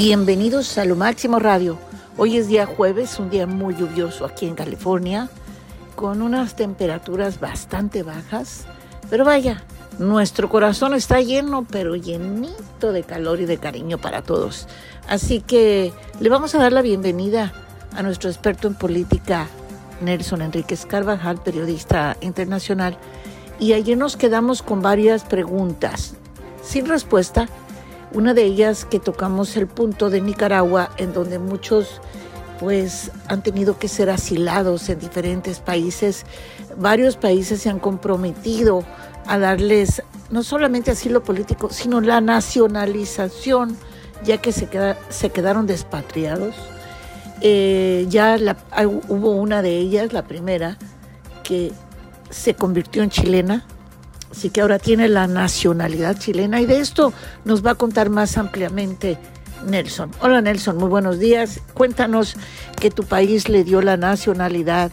Bienvenidos a Lo Máximo Radio. Hoy es día jueves, un día muy lluvioso aquí en California, con unas temperaturas bastante bajas. Pero vaya, nuestro corazón está lleno, pero llenito de calor y de cariño para todos. Así que le vamos a dar la bienvenida a nuestro experto en política, Nelson Enríquez Carvajal, periodista internacional. Y ayer nos quedamos con varias preguntas sin respuesta una de ellas que tocamos el punto de Nicaragua, en donde muchos pues han tenido que ser asilados en diferentes países. Varios países se han comprometido a darles no solamente asilo político, sino la nacionalización, ya que se, quedaron despatriados. Eh, ya hubo una de ellas, la primera, que se convirtió en chilena, Así que ahora tiene la nacionalidad chilena y de esto nos va a contar más ampliamente Nelson. Hola Nelson, muy buenos días. Cuéntanos que tu país le dio la nacionalidad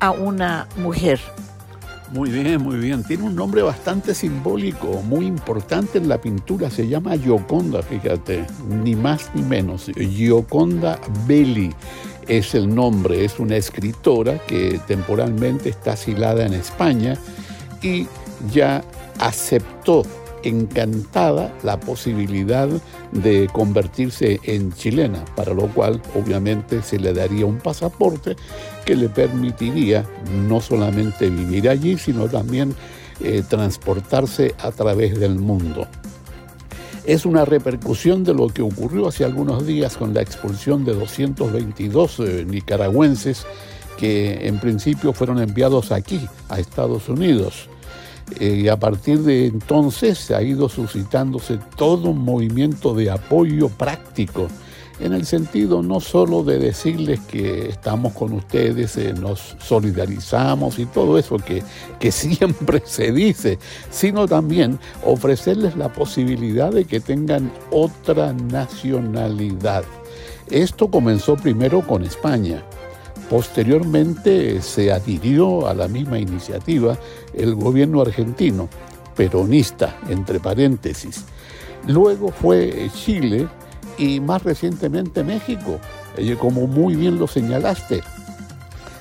a una mujer. Muy bien, muy bien. Tiene un nombre bastante simbólico, muy importante en la pintura. Se llama Gioconda, fíjate, ni más ni menos. Gioconda Belli es el nombre. Es una escritora que temporalmente está asilada en España y ya aceptó encantada la posibilidad de convertirse en chilena, para lo cual obviamente se le daría un pasaporte que le permitiría no solamente vivir allí, sino también eh, transportarse a través del mundo. Es una repercusión de lo que ocurrió hace algunos días con la expulsión de 222 eh, nicaragüenses que en principio fueron enviados aquí, a Estados Unidos. Eh, y a partir de entonces se ha ido suscitándose todo un movimiento de apoyo práctico, en el sentido no solo de decirles que estamos con ustedes, eh, nos solidarizamos y todo eso que, que siempre se dice, sino también ofrecerles la posibilidad de que tengan otra nacionalidad. Esto comenzó primero con España Posteriormente se adhirió a la misma iniciativa el gobierno argentino, peronista, entre paréntesis. Luego fue Chile y más recientemente México, como muy bien lo señalaste.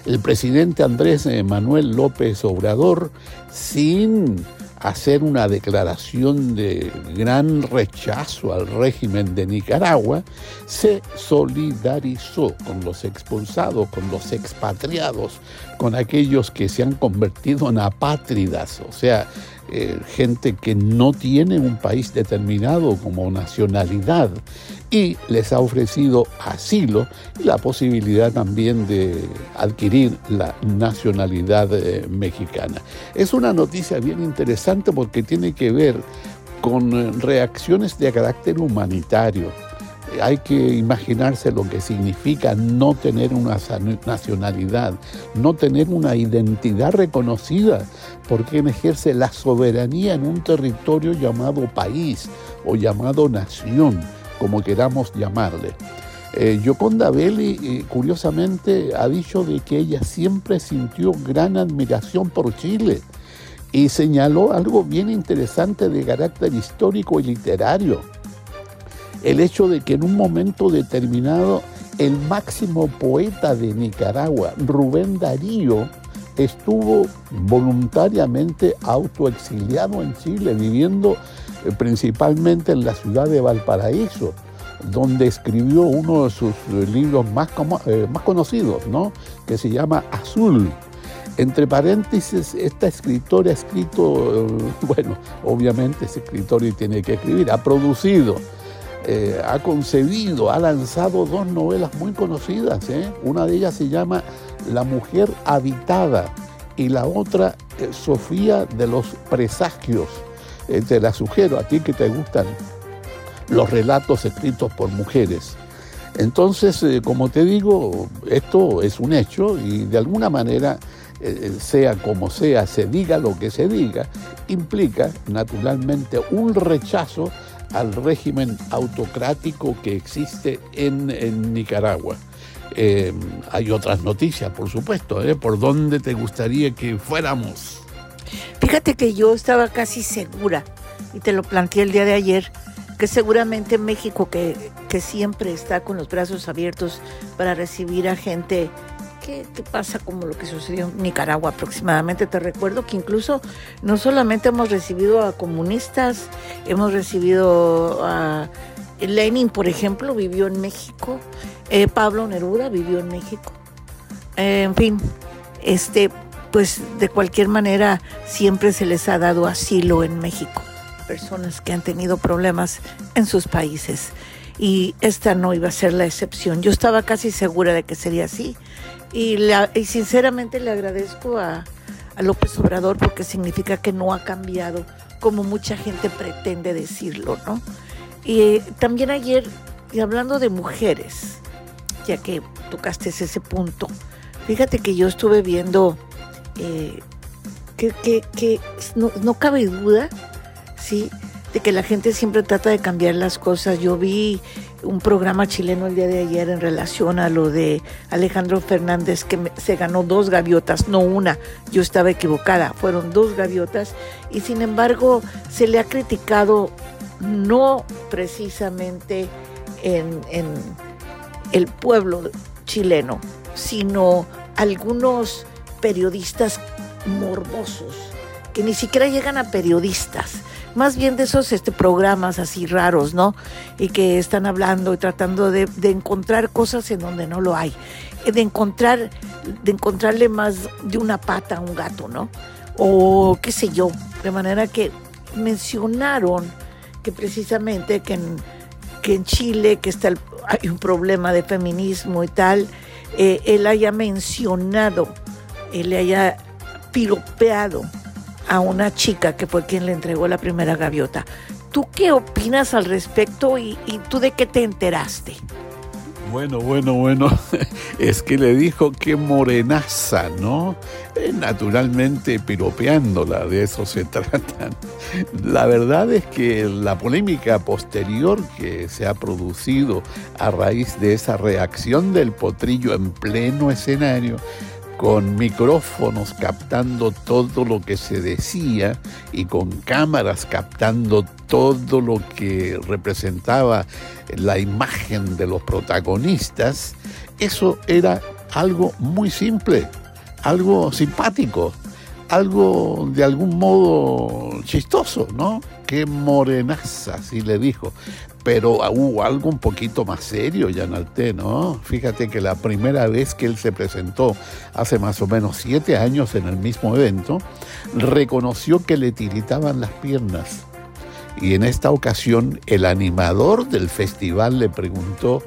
El presidente Andrés Manuel López Obrador, sin hacer una declaración de gran rechazo al régimen de Nicaragua, se solidarizó con los expulsados, con los expatriados, con aquellos que se han convertido en apátridas, o sea, eh, gente que no tiene un país determinado como nacionalidad y les ha ofrecido asilo y la posibilidad también de adquirir la nacionalidad eh, mexicana. Es una noticia bien interesante porque tiene que ver con eh, reacciones de carácter humanitario hay que imaginarse lo que significa no tener una nacionalidad, no tener una identidad reconocida por quien ejerce la soberanía en un territorio llamado país o llamado nación, como queramos llamarle. Eh, Yoconda Belli, eh, curiosamente, ha dicho de que ella siempre sintió gran admiración por Chile y señaló algo bien interesante de carácter histórico y literario el hecho de que en un momento determinado el máximo poeta de Nicaragua, Rubén Darío, estuvo voluntariamente autoexiliado en Chile, viviendo principalmente en la ciudad de Valparaíso, donde escribió uno de sus eh, libros más, eh, más conocidos, ¿no? que se llama Azul. Entre paréntesis, esta escritora ha escrito, bueno, obviamente ese escritor y tiene que escribir, ha producido eh, ha concebido, ha lanzado dos novelas muy conocidas. ¿eh? Una de ellas se llama La mujer habitada y la otra eh, Sofía de los presagios. Te la sugiero a ti que te gustan los relatos escritos por mujeres. Entonces, como te digo, esto es un hecho y de alguna manera, sea como sea, se diga lo que se diga, implica naturalmente un rechazo al régimen autocrático que existe en, Nicaragua. Eh, hay otras noticias, por supuesto, ¿eh? ¿Por dónde te gustaría que fuéramos? Fíjate que yo estaba casi segura, y te lo planteé el día de ayer, que seguramente México, que, que siempre está con los brazos abiertos para recibir a gente ¿Qué, pasa como lo que sucedió en Nicaragua aproximadamente? Te recuerdo que incluso no solamente hemos recibido a comunistas, hemos recibido a Lenin, por ejemplo, vivió en México, eh, Pablo Neruda vivió en México, eh, en fin, este, pues de cualquier manera siempre se les ha dado asilo en México, personas que han tenido problemas en sus países y esta no iba a ser la excepción. Yo estaba casi segura de que sería así y, sinceramente le agradezco a, López Obrador porque significa que no ha cambiado como mucha gente pretende decirlo, ¿no? Y eh, también ayer, y hablando de mujeres, ya que tocaste ese punto, fíjate que yo estuve viendo eh, que, no, no, cabe duda, ¿sí? De que la gente siempre trata de cambiar las cosas. Yo vi un programa chileno el día de ayer en relación a lo de Alejandro Fernández que se ganó dos gaviotas, no una, yo estaba equivocada, fueron dos gaviotas y sin embargo se le ha criticado no precisamente en, en el pueblo chileno, sino algunos periodistas morbosos que ni siquiera llegan a periodistas más bien de esos este, programas así raros, ¿no? Y que están hablando y tratando de, encontrar cosas en donde no lo hay, eh, de encontrar, de encontrarle más de una pata a un gato, ¿no? O qué sé yo, de manera que mencionaron que precisamente que en, que en Chile, que está hay un problema de feminismo y tal, eh, él haya mencionado, él le haya piropeado a una chica que fue quien le entregó la primera gaviota. ¿Tú qué opinas al respecto y, tú de qué te enteraste? Bueno, bueno, bueno, es que le dijo que morenaza, ¿no? Eh, naturalmente piropeándola, de eso se trata. La verdad es que la polémica posterior que se ha producido a raíz de esa reacción del potrillo en pleno escenario con micrófonos captando todo lo que se decía y con cámaras captando todo lo que representaba la imagen de los protagonistas, eso era algo muy simple, algo simpático, algo de algún modo chistoso, ¿no? Qué morenaza, así le dijo. Pero hubo algo un poquito más serio, Yanalté, ¿no? Fíjate que la primera vez que él se presentó, hace más o menos siete años en el mismo evento, reconoció que le tiritaban las piernas. Y en esta ocasión el animador del festival le preguntó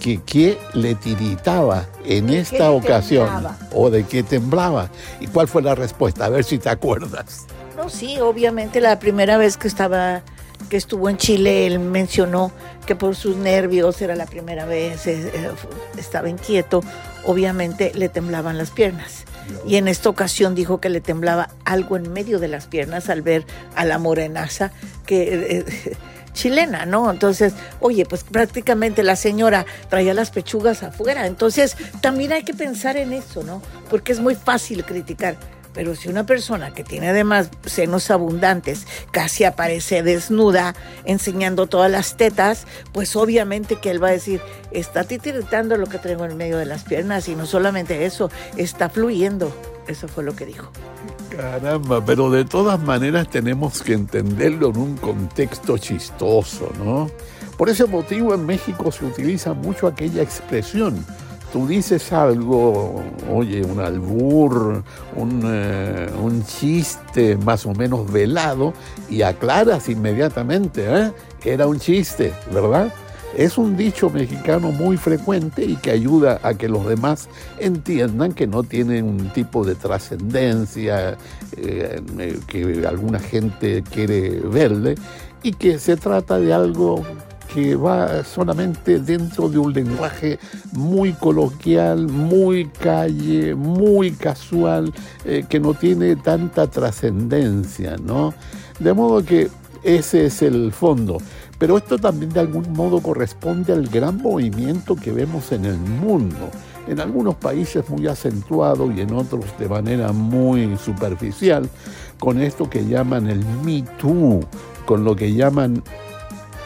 que qué le tiritaba en esta ocasión o de qué temblaba. ¿Y cuál fue la respuesta? A ver si te acuerdas. No, sí, obviamente la primera vez que estaba que estuvo en Chile, él mencionó que por sus nervios era la primera vez, eh, eh, estaba inquieto, obviamente le temblaban las piernas. Y en esta ocasión dijo que le temblaba algo en medio de las piernas al ver a la morenaza que eh, chilena, ¿no? Entonces, oye, pues prácticamente la señora traía las pechugas afuera. Entonces, también hay que pensar en eso, ¿no? Porque es muy fácil criticar. Pero si una persona que tiene además senos abundantes casi aparece desnuda enseñando todas las tetas, pues obviamente que él va a decir, está titiritando lo que traigo en medio de las piernas y no solamente eso, está fluyendo. Eso fue lo que dijo. Caramba, pero de todas maneras tenemos que entenderlo en un contexto chistoso, ¿no? Por ese motivo en México se utiliza mucho aquella expresión tú dices algo, oye, un albur, eh, un, chiste más o menos velado y aclaras inmediatamente, ¿eh? Era un chiste, ¿verdad? Es un dicho mexicano muy frecuente y que ayuda a que los demás entiendan que no tiene un tipo de trascendencia eh, que alguna gente quiere verle y que se trata de algo que va solamente dentro de un lenguaje muy coloquial, muy calle, muy casual, eh, que no tiene tanta trascendencia, ¿no? De modo que ese es el fondo. Pero esto también de algún modo corresponde al gran movimiento que vemos en el mundo. En algunos países muy acentuado y en otros de manera muy superficial, con esto que llaman el Me Too, con lo que llaman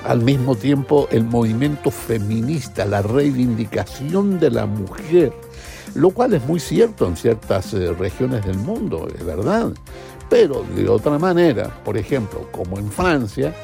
al mismo tiempo el movimiento feminista, la reivindicación de la mujer, lo cual es muy cierto en ciertas eh, regiones del mundo, es verdad. Pero de otra manera, por ejemplo, como en Francia,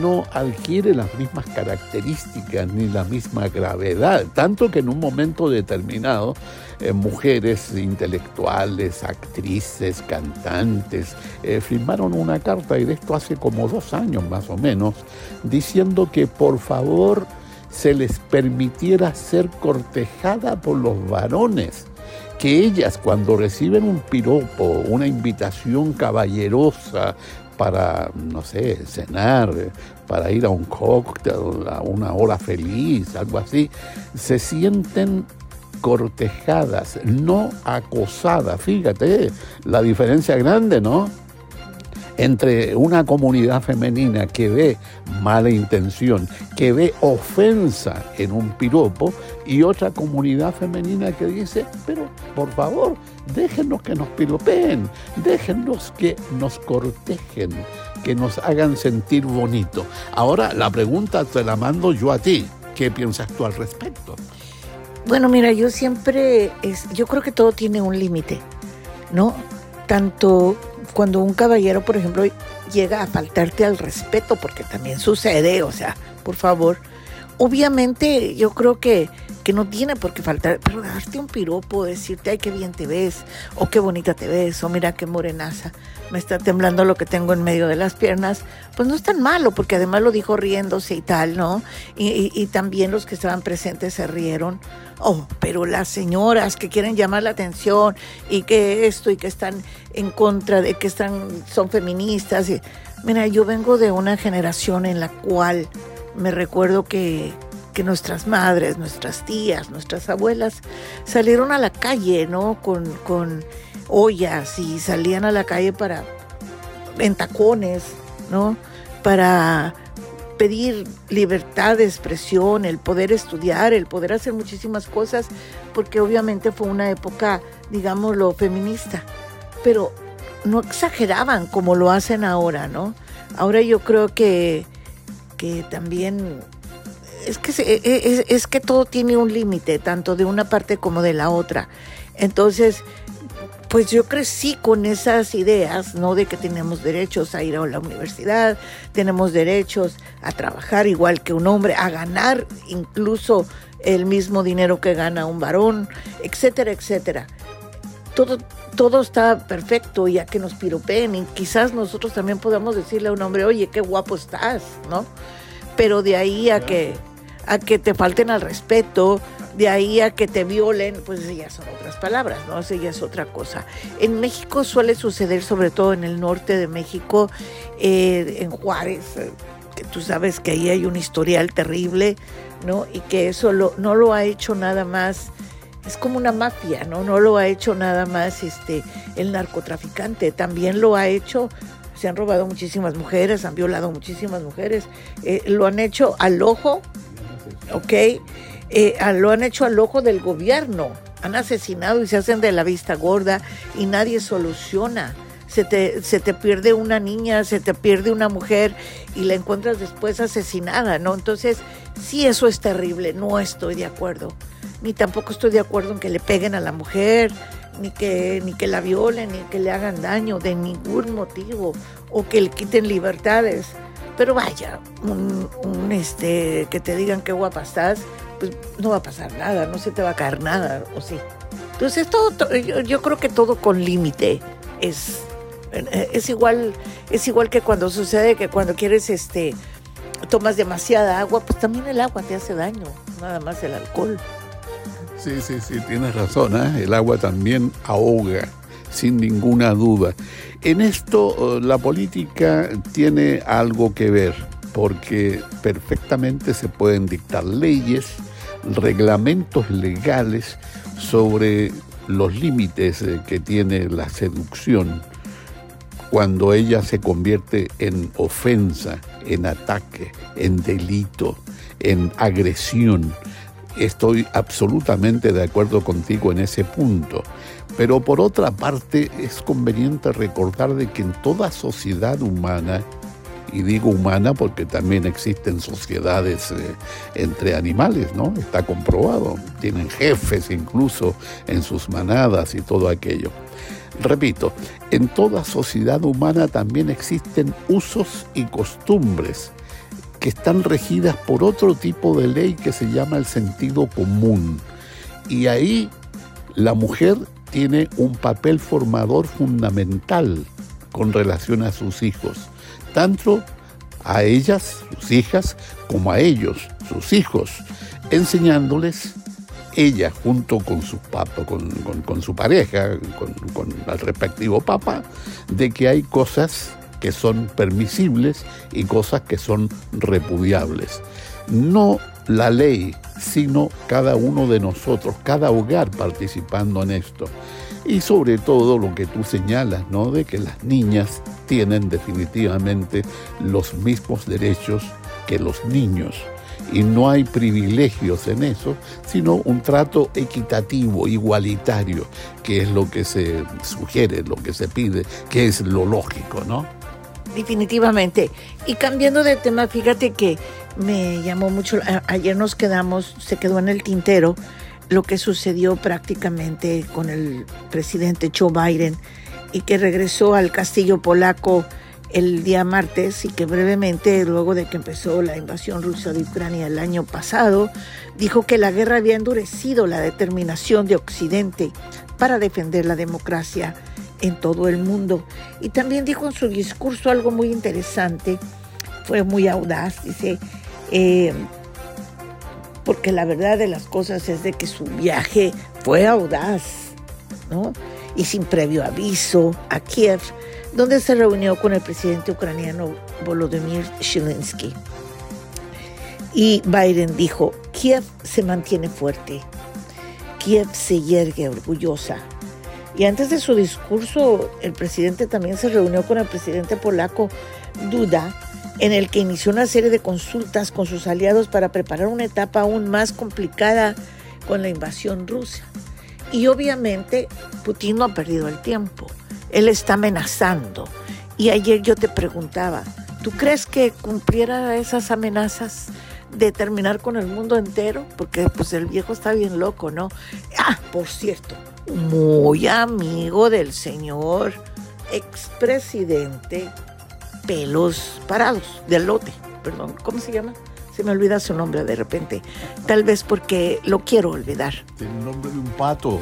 no adquiere las mismas características ni la misma gravedad, tanto que en un momento determinado eh, mujeres intelectuales, actrices, cantantes, eh, firmaron una carta, y de esto hace como dos años más o menos, diciendo que por favor se les permitiera ser cortejada por los varones que ellas cuando reciben un piropo, una invitación caballerosa para, no sé, cenar, para ir a un cóctel, a una hora feliz, algo así, se sienten cortejadas, no acosadas. Fíjate, la diferencia grande, ¿no? entre una comunidad femenina que ve mala intención, que ve ofensa en un piropo, y otra comunidad femenina que dice, pero por favor, déjenos que nos piropeen, déjenos que nos cortejen, que nos hagan sentir bonito. Ahora la pregunta te la mando yo a ti. ¿Qué piensas tú al respecto? Bueno, mira, yo siempre, es, yo creo que todo tiene un límite, ¿no? Tanto cuando un caballero, por ejemplo, llega a faltarte al respeto, porque también sucede, o sea, por favor, obviamente yo creo que, que no tiene por qué faltar, pero darte un piropo, decirte, ay, qué bien te ves, o qué bonita te ves, o mira qué morenaza, me está temblando lo que tengo en medio de las piernas, pues no es tan malo, porque además lo dijo riéndose y tal, ¿no? Y, también los que estaban presentes se rieron. Oh, pero las señoras que quieren llamar la atención y que esto y que están en contra de que están son feministas. Mira, yo vengo de una generación en la cual me recuerdo que, que nuestras madres, nuestras tías, nuestras abuelas salieron a la calle, ¿no? Con, con ollas y salían a la calle para en tacones, ¿no? Para pedir libertad de expresión, el poder estudiar, el poder hacer muchísimas cosas, porque obviamente fue una época, digámoslo, feminista, pero no exageraban como lo hacen ahora, ¿no? Ahora yo creo que, que también es que, e, e, es, que todo tiene un límite, tanto de una parte como de la otra. Entonces, pues yo crecí con esas ideas, ¿no? De que tenemos derechos a ir a la universidad, tenemos derechos a trabajar igual que un hombre, a ganar incluso el mismo dinero que gana un varón, etcétera, etcétera. Todo, todo está perfecto y a que nos piropeen y quizás nosotros también podamos decirle a un hombre, oye, qué guapo estás, ¿no? Pero de ahí a que, a que te falten al respeto, de ahí a que te violen, pues ya son otras palabras, ¿no? Eso ya es otra cosa. En México suele suceder, sobre todo en el norte de México, eh, en Juárez, eh, que tú sabes que ahí hay un historial terrible, ¿no? Y que eso no lo ha hecho nada más es como una mafia, ¿no? No lo ha hecho nada más este el narcotraficante, también lo ha hecho, se han robado muchísimas mujeres, han violado muchísimas mujeres, eh, lo han hecho al ojo, ¿ok? Eh, lo han hecho al ojo del gobierno. Han asesinado y se hacen de la vista gorda y nadie soluciona. Se te, se te pierde una niña, se te pierde una mujer y la encuentras después asesinada, ¿no? Entonces, sí, eso es terrible, no estoy de acuerdo. Ni tampoco estoy de acuerdo en que le peguen a la mujer, ni que, ni que la violen, ni que le hagan daño de ningún motivo, o que le quiten libertades. Pero vaya, un, este, que te digan qué guapa estás, pues no va a pasar nada, no se te va a caer nada, o sí. Entonces, todo, yo, creo que todo con límite es, es, igual, es igual que cuando sucede que cuando quieres, este, tomas demasiada agua, pues también el agua te hace daño, nada más el alcohol. Sí, sí, sí, tienes razón, ¿eh? el agua también ahoga, sin ninguna duda. En esto la política tiene algo que ver, porque perfectamente se pueden dictar leyes, reglamentos legales sobre los límites eh, que tiene la seducción cuando ella se convierte en ofensa, en ataque, en delito, en agresión. Estoy absolutamente de acuerdo contigo en ese punto. Pero por otra parte es conveniente recordar de que en toda sociedad humana y digo humana porque también existen sociedades eh, entre animales, ¿no? Está comprobado. Tienen jefes incluso en sus manadas y todo aquello. Repito, en toda sociedad humana también existen usos y costumbres que están regidas por otro tipo de ley que se llama el sentido común. Y ahí la mujer tiene un papel formador fundamental con relación a sus hijos, tanto a ellas, sus hijas, como a ellos, sus hijos, enseñándoles ella junto con su papá, con, su pareja, con, con, el respectivo papá, de que hay cosas que son permisibles y cosas que son repudiables. No la ley, sino cada uno de nosotros, cada hogar participando en esto. Y sobre todo lo que tú señalas, ¿no? De que las niñas tienen definitivamente los mismos derechos que los niños. Y no hay privilegios en eso, sino un trato equitativo, igualitario, que es lo que se sugiere, lo que se pide, que es lo lógico, ¿no? Definitivamente. Y cambiando de tema, fíjate que me llamó mucho, ayer nos quedamos, se quedó en el tintero lo que sucedió prácticamente con el presidente Joe Biden y que regresó al castillo polaco el día martes y que brevemente, luego de que empezó la invasión rusa de Ucrania el año pasado, dijo que la guerra había endurecido la determinación de Occidente para defender la democracia en todo el mundo. Y también dijo en su discurso algo muy interesante, fue muy audaz, dice, eh, porque la verdad de las cosas es de que su viaje fue audaz, ¿no? Y sin previo aviso a Kiev, donde se reunió con el presidente ucraniano Volodymyr Zelensky. Y Biden dijo, Kiev se mantiene fuerte, Kiev se yergue orgullosa. Y antes de su discurso, el presidente también se reunió con el presidente polaco Duda, en el que inició una serie de consultas con sus aliados para preparar una etapa aún más complicada con la invasión rusa. Y obviamente Putin no ha perdido el tiempo. Él está amenazando. Y ayer yo te preguntaba, ¿tú crees que cumpliera esas amenazas de terminar con el mundo entero? Porque pues el viejo está bien loco, ¿no? Ah, por cierto, muy amigo del señor expresidente pelos parados del lote, perdón, ¿cómo se llama? Se me olvida su nombre de repente, tal vez porque lo quiero olvidar. El nombre de un pato,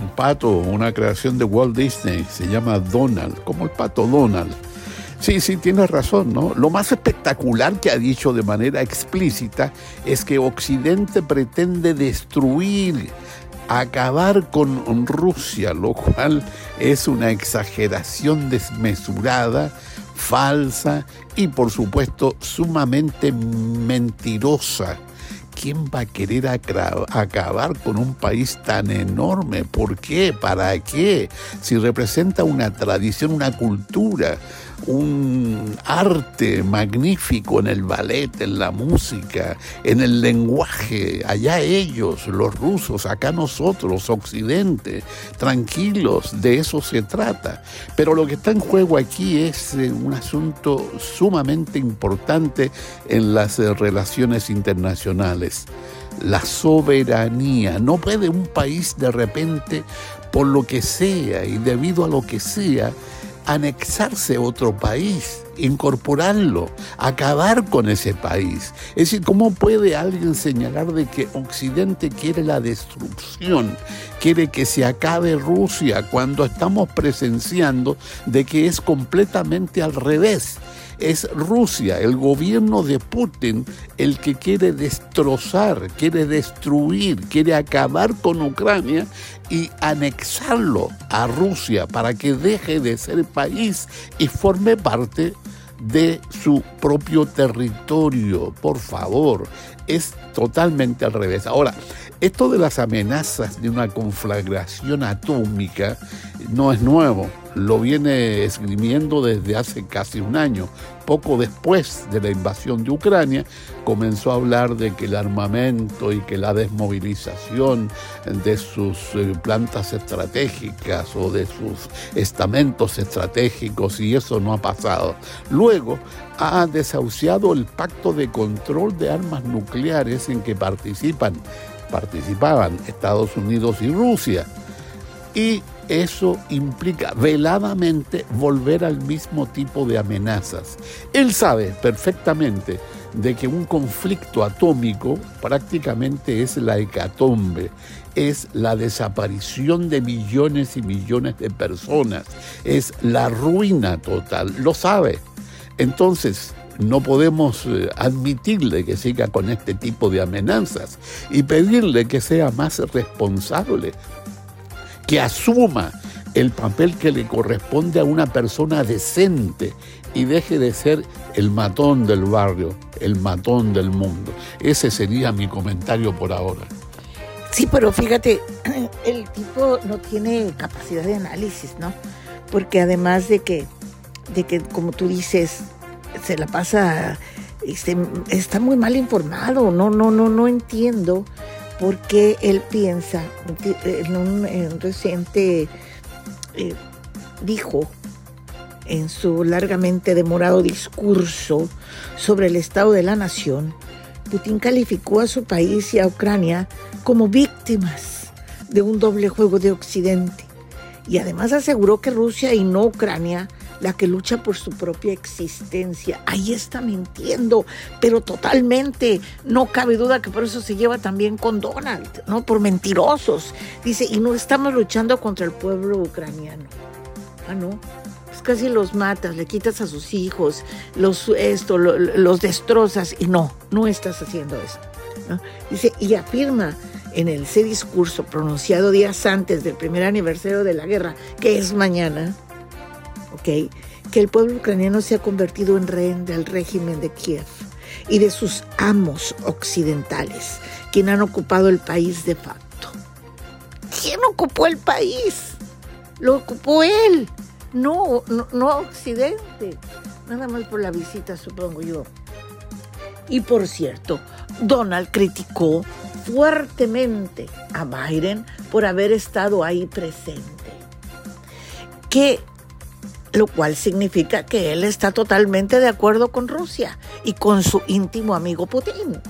un pato, una creación de Walt Disney, se llama Donald, como el pato Donald. Sí, sí, tienes razón, ¿no? Lo más espectacular que ha dicho de manera explícita es que Occidente pretende destruir, acabar con Rusia, lo cual es una exageración desmesurada falsa y por supuesto sumamente mentirosa. ¿Quién va a querer acabar con un país tan enorme? ¿Por qué? ¿Para qué? Si representa una tradición, una cultura, un arte magnífico en el ballet, en la música, en el lenguaje. Allá ellos, los rusos, acá nosotros, Occidente, tranquilos, de eso se trata. Pero lo que está en juego aquí es eh, un asunto sumamente importante en las eh, relaciones internacionales. La soberanía. No puede un país de repente, por lo que sea y debido a lo que sea, anexarse a otro país, incorporarlo, acabar con ese país. Es decir, ¿cómo puede alguien señalar de que Occidente quiere la destrucción, quiere que se acabe Rusia cuando estamos presenciando de que es completamente al revés? Es Rusia, el gobierno de Putin, el que quiere destrozar, quiere destruir, quiere acabar con Ucrania y anexarlo a Rusia para que deje de ser país y forme parte de su propio territorio. Por favor, es totalmente al revés. Ahora, Esto de las amenazas de una conflagración atómica no es nuevo, lo viene esgrimiendo desde hace casi un año. Poco después de la invasión de Ucrania, comenzó a hablar de que el armamento y que la desmovilización de sus eh, plantas estratégicas o de sus estamentos estratégicos, y eso no ha pasado. Luego ha desahuciado el pacto de control de armas nucleares en que participan, participaban Estados Unidos y Rusia. Y eso implica veladamente volver al mismo tipo de amenazas. Él sabe perfectamente de que un conflicto atómico prácticamente es la hecatombe, es la desaparición de millones y millones de personas, es la ruina total, lo sabe. Entonces, no podemos eh, admitirle que siga con este tipo de amenazas y pedirle que sea más responsable, que asuma el papel que le corresponde a una persona decente y deje de ser el matón del barrio, el matón del mundo. Ese sería mi comentario por ahora. Sí, pero fíjate, el tipo no tiene capacidad de análisis, ¿no? Porque además de que, de que como tú dices, se la pasa, este, está muy mal informado, no, no, no, no entiendo por qué él piensa en un, reciente eh, dijo en su largamente demorado discurso sobre el estado de la nación, Putin calificó a su país y a Ucrania como víctimas de un doble juego de Occidente. Y además aseguró que Rusia y no Ucrania la que lucha por su propia existencia. Ahí está mintiendo, pero totalmente. No cabe duda que por eso se lleva también con Donald, ¿no? Por mentirosos. Dice, y no estamos luchando contra el pueblo ucraniano. Ah, no casi los matas, le quitas a sus hijos, los, esto, los destrozas y no, no estás haciendo eso. Dice, y afirma en ese discurso pronunciado días antes del primer aniversario de la guerra, que es mañana, ¿ok? que el pueblo ucraniano se ha convertido en rehén del régimen de Kiev y de sus amos occidentales, quien han ocupado el país de facto. ¿Quién ocupó el país? Lo ocupó él. No, no, Occidente. Nada más por la visita, supongo yo. Y por cierto, Donald criticó fuertemente a Biden por haber estado ahí presente. Que lo cual significa que él está totalmente de acuerdo con Rusia y con su íntimo amigo Putin,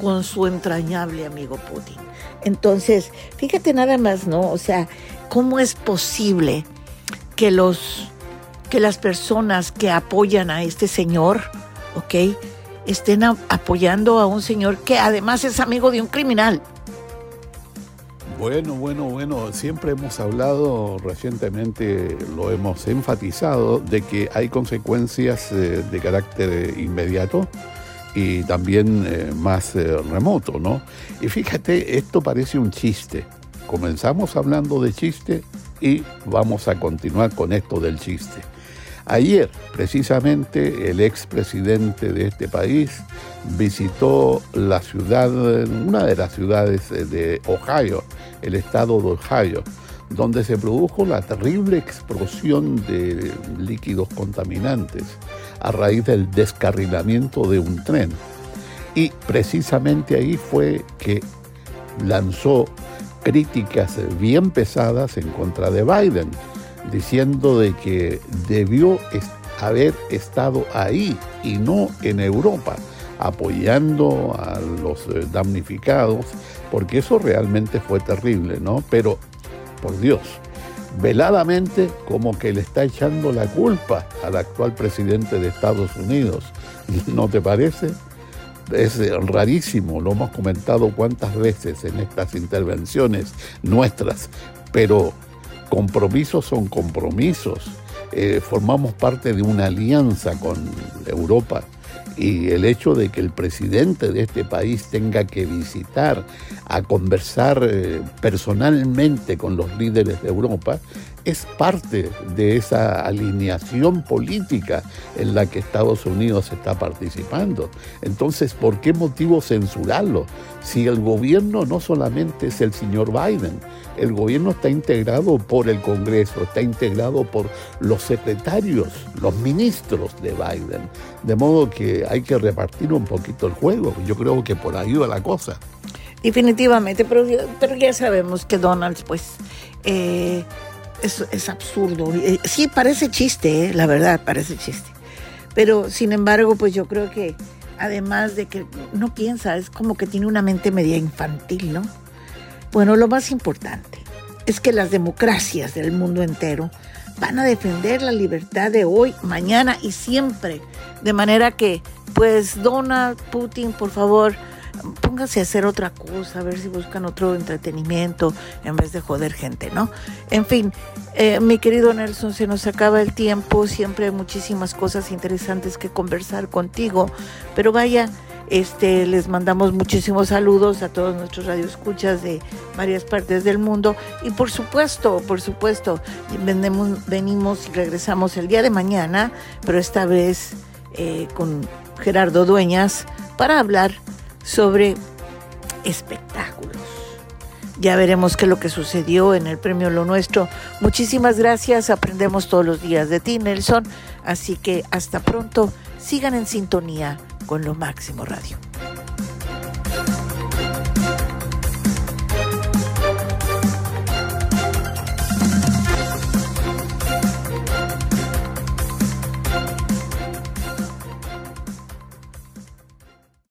con su entrañable amigo Putin. Entonces, fíjate nada más, ¿no? O sea, ¿cómo es posible que los que las personas que apoyan a este señor, ¿ok? Estén apoyando a un señor que además es amigo de un criminal. Bueno, bueno, bueno, siempre hemos hablado, recientemente lo hemos enfatizado, de que hay consecuencias eh, de carácter inmediato y también eh, más eh, remoto, ¿no? Y fíjate, esto parece un chiste. Comenzamos hablando de chiste y vamos a continuar con esto del chiste. Ayer, precisamente, el expresidente de este país visitó la ciudad, una de las ciudades de Ohio, el estado de Ohio, donde se produjo la terrible explosión de líquidos contaminantes a raíz del descarrilamiento de un tren. Y precisamente ahí fue que lanzó críticas bien pesadas en contra de Biden, diciendo de que debió haber estado ahí y no en Europa, apoyando a los eh, damnificados, porque eso realmente fue terrible, ¿no? Pero, por Dios, veladamente como que le está echando la culpa al actual presidente de Estados Unidos. ¿No te parece? es rarísimo, lo hemos comentado cuántas veces en estas intervenciones nuestras, pero compromisos son compromisos. Eh, formamos parte de una alianza con Europa y el hecho de que el presidente de este país tenga que visitar, a conversar eh, personalmente con los líderes de Europa, es parte de esa alineación política en la que Estados Unidos está participando. Entonces, ¿por qué motivo censurarlo? Si el gobierno no solamente es el señor Biden, el gobierno está integrado por el Congreso, está integrado por los secretarios, los ministros de Biden. De modo que hay que repartir un poquito el juego. Yo creo que por ahí va la cosa. Definitivamente, pero, ya sabemos que Donald, pues, eh, es, absurdo. Eh, sí, parece chiste, eh, la verdad, parece chiste. Pero, sin embargo, pues yo creo que, además de que no piensa, es como que tiene una mente media infantil, ¿no? Bueno, lo más importante es que las democracias del mundo entero van a defender la libertad de hoy, mañana y siempre. De manera que, pues, Donald Putin, por favor, póngase a hacer otra cosa, a ver si buscan otro entretenimiento en vez de joder gente, ¿no? En fin, eh, mi querido Nelson, se nos acaba el tiempo, siempre hay muchísimas cosas interesantes que conversar contigo, pero vaya, este, les mandamos muchísimos saludos a todos nuestros radioescuchas de varias partes del mundo y por supuesto, por supuesto, venimos, venimos y regresamos el día de mañana, pero esta vez eh, con Gerardo Dueñas para hablar sobre espectáculos. Ya veremos qué es lo que sucedió en el premio Lo Nuestro. Muchísimas gracias, aprendemos todos los días de ti, Nelson. Así que hasta pronto, sigan en sintonía con lo máximo radio.